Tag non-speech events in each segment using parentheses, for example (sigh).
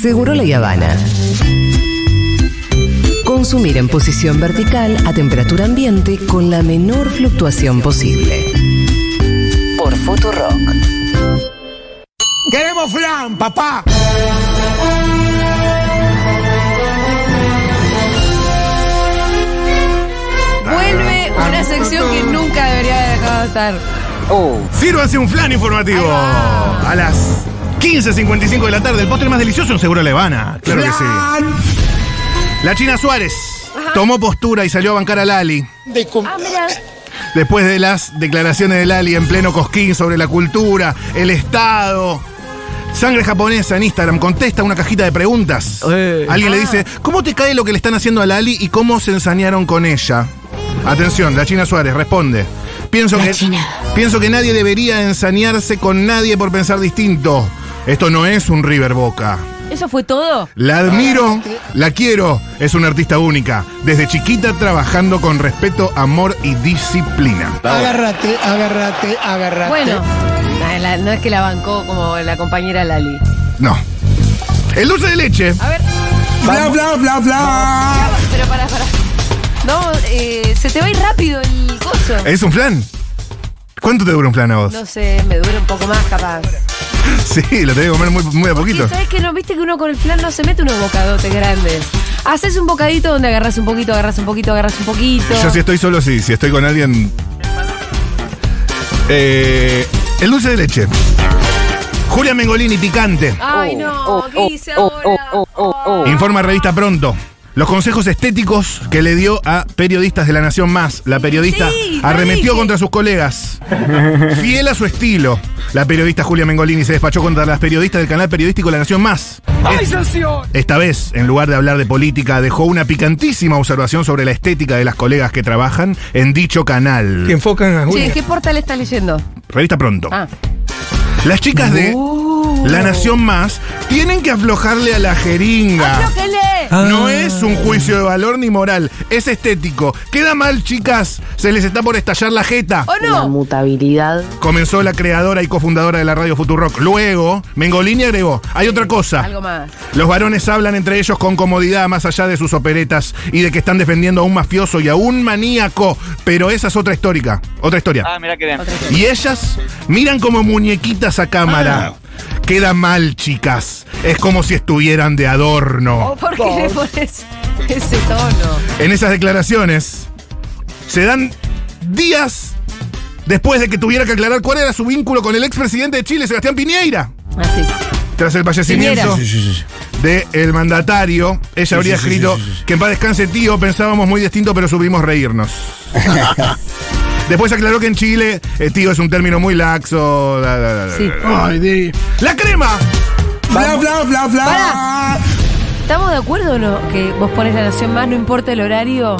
Seguro la Habana. Consumir en posición vertical a temperatura ambiente con la menor fluctuación posible. Por Futurock. ¡Queremos flan, papá! Vuelve una sección que nunca debería haber dejado de estar. Sírvase un flan informativo. A las 15.55 de la tarde. El postre más delicioso en Seguro La Habana. Claro que sí. La China Suárez tomó postura y salió a bancar a Lali. Ah, mira. Después de las declaraciones de Lali en pleno cosquín sobre la cultura, el Estado. Sangre japonesa en Instagram contesta una cajita de preguntas. Alguien le dice, ¿cómo te cae lo que le están haciendo a Lali y cómo se ensañaron con ella? Atención, la China Suárez responde. Pienso que, pienso que nadie debería ensañarse con nadie por pensar distinto. Esto no es un River Boca. ¿Eso fue todo? La admiro, la quiero, es una artista única. Desde chiquita trabajando con respeto, amor y disciplina. Agárrate, agárrate, agárrate. Bueno, no, la- no es que la bancó como la compañera Lali. No. El dulce de leche. A ver, Bla, bla, bla, bla. pero para, para. No, eh, se te va a ir rápido el coso. ¿Es un flan? ¿Cuánto te dura un flan a vos? No sé, me dura un poco más capaz. (laughs) Sí, lo tenés que comer muy, muy a poquito. ¿Sabes que no? Viste que uno con el flan no se mete unos bocadotes grandes. Haces un bocadito donde agarras un poquito, agarras un poquito, agarras un poquito. Yo si estoy solo, sí. Si estoy con alguien... Eh, el dulce de leche. Julia Mengolini, picante. Ay, no, ¿qué hice ahora? Informa revista Pronto. Los consejos estéticos que le dio a periodistas de la Nación Más. La periodista Sí, arremetió contra sus colegas. Fiel a su estilo. La periodista Julia Mengolini se despachó contra las periodistas del canal periodístico La Nación Más. Esta vez, en lugar de hablar de política, dejó una picantísima observación sobre la estética de las colegas que trabajan en dicho canal. Que enfocan a Julia. ¿qué portal estás leyendo? Revista Pronto. Ah. Las chicas de La Nación Más tienen que aflojarle a la jeringa. ¡Aflójenle! No es un juicio de valor ni moral, es estético. Queda mal, chicas. Se les está por estallar la jeta. ¿O no? mutabilidad. Comenzó la creadora y cofundadora de la radio Futurock. Luego, Mengolini agregó, hay otra cosa. Algo más. Los varones hablan entre ellos con comodidad más allá de sus operetas y de que están defendiendo a un mafioso y a un maníaco. Pero esa es otra histórica, otra historia. Ah, mira qué bien. Y ellas miran como muñequitas a cámara. Queda mal, chicas. Es como si estuvieran de adorno. ¿Por qué le pones ese tono? En esas declaraciones se dan días después de que tuviera que aclarar cuál era su vínculo con el expresidente de Chile, Sebastián Piñeira. Así. Tras el fallecimiento del mandatario, ella habría escrito que en paz descanse tío, pensábamos muy distinto, pero supimos reírnos. (laughs) Después aclaró que en Chile eh, tío es un término muy laxo. la, la, la, la, Sí. la. Ay, di. ¡La crema! Bla, bla, bla, bla. ¿Estamos de acuerdo o no? Que vos pones la nación más, no importa el horario.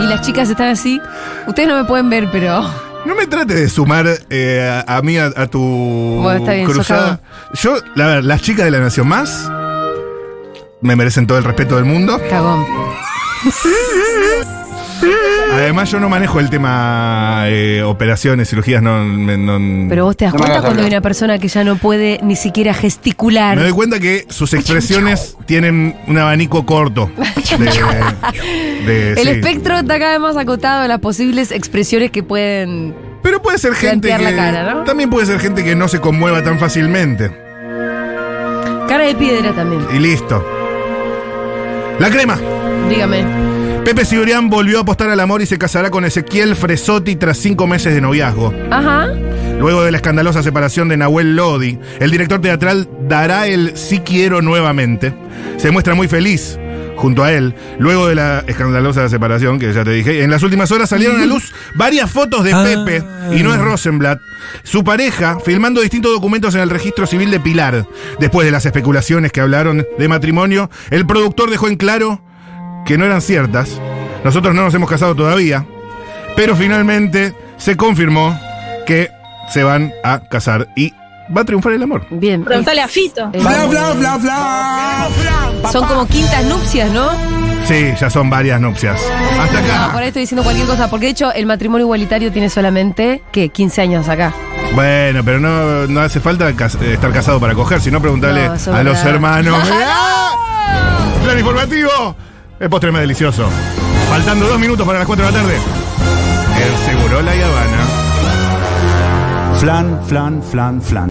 Y las chicas están así. Ustedes no me pueden ver, pero. No me trate de sumar eh, a, a mí a, a tu Bueno, está bien, cruzada. Yo, la verdad, las chicas de la Nación Más me merecen todo el respeto del mundo. Cagón. (laughs) Además, yo no manejo el tema eh, operaciones, cirugías, no, me- no- Pero vos te das No me cuenta hagas cuando hay hablar. una persona que ya no puede ni siquiera gesticular. Me doy cuenta que sus expresiones tienen un abanico corto. De, de- (laughs) El sí. espectro está cada vez más acotado a las posibles expresiones que pueden. Pero puede ser gente Plantear la que, cara, ¿no? También puede ser gente que no se conmueva tan fácilmente. Cara de piedra también. Y listo. La crema. Dígame. Pepe Cibrián volvió a apostar al amor y se casará con Ezequiel Fresotti tras cinco meses de noviazgo. Ajá. Luego de la escandalosa separación de Nahuel Lodi, el director teatral dará el Sí quiero nuevamente. Se muestra muy feliz junto a él, luego de la escandalosa separación, que ya te dije. En las últimas horas salieron a luz varias fotos de Ah. Pepe, y no es Rosenblatt, su pareja, filmando distintos documentos en el registro civil de Pilar. Después de las especulaciones que hablaron de matrimonio, el productor dejó en claro que no eran ciertas. Nosotros no nos hemos casado todavía, pero finalmente se confirmó que se van a casar y va a triunfar el amor. Bien. Preguntale a Fito. Bla, bla, bla, bla. Son como quintas nupcias, ¿no? Sí, ya son varias nupcias. Hasta No, por acá. ahí estoy diciendo cualquier cosa, porque de hecho el matrimonio igualitario tiene solamente, ¿qué? 15 años acá. Bueno, pero no, no hace falta eh, estar casado para coger, sino preguntarle No, a los hermanos. ¡Ah! Plan informativo. El postre más delicioso. Faltando dos minutos para las 4 de la tarde. El Seguro La Habana. Flan, flan, flan, flan.